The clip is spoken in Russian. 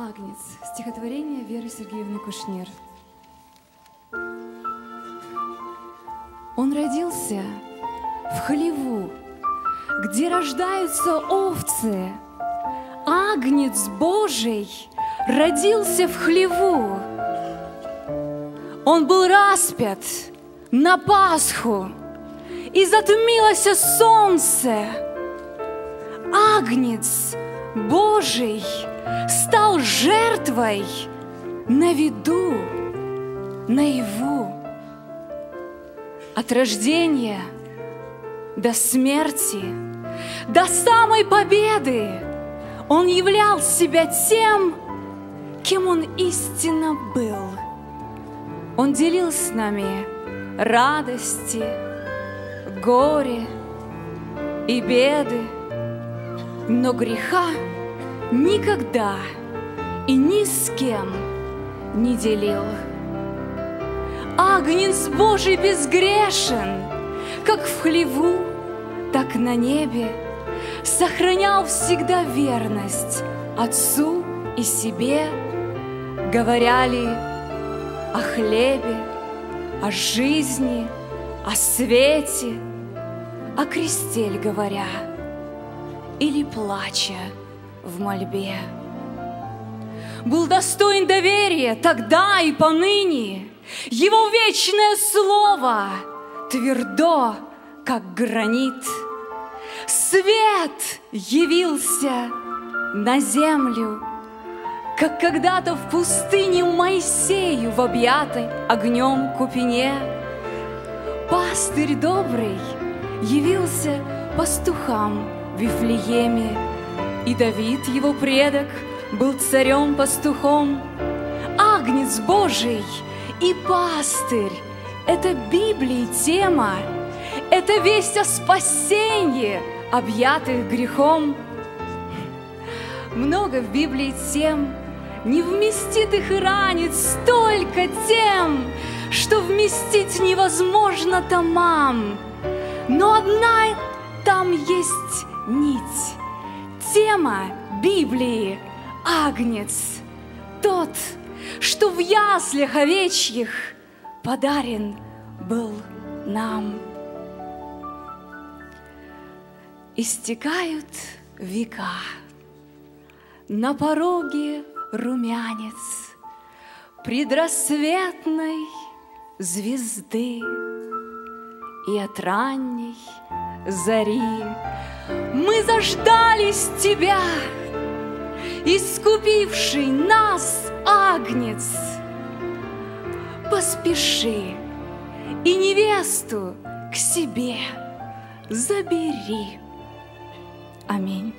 Агнец. Стихотворение Веры Сергеевны Кушнир. Он родился в хлеву, где рождаются овцы. Агнец Божий родился в хлеву. Он был распят на Пасху, и затмилось солнце. Агнец Божий стал жертвой на виду, наяву. От рождения до смерти, до самой победы Он являл себя тем, кем Он истинно был. Он делил с нами радости, горе и беды, но греха никогда и ни с кем не делил. Агнец Божий безгрешен, как в хлеву, так на небе, сохранял всегда верность Отцу и себе, говоряли о хлебе, о жизни, о свете, о кресте говоря, или плача в мольбе. Был достоин доверия тогда и поныне, Его вечное слово твердо, как гранит. Свет явился на землю, как когда-то в пустыне Моисею в объятой огнем купине. Пастырь добрый явился пастухам в Вифлееме, и Давид, его предок, был царем-пастухом. Агнец Божий и пастырь — это Библии тема, это весть о спасении, объятых грехом. Много в Библии тем, не вместит их и ранит столько тем, что вместить невозможно томам. Но одна там есть нить, тема Библии – Агнец, тот, что в яслях овечьих подарен был нам. Истекают века, на пороге румянец предрассветной звезды. И от ранней зари мы заждались тебя, искупивший нас агнец. Поспеши и невесту к себе забери. Аминь.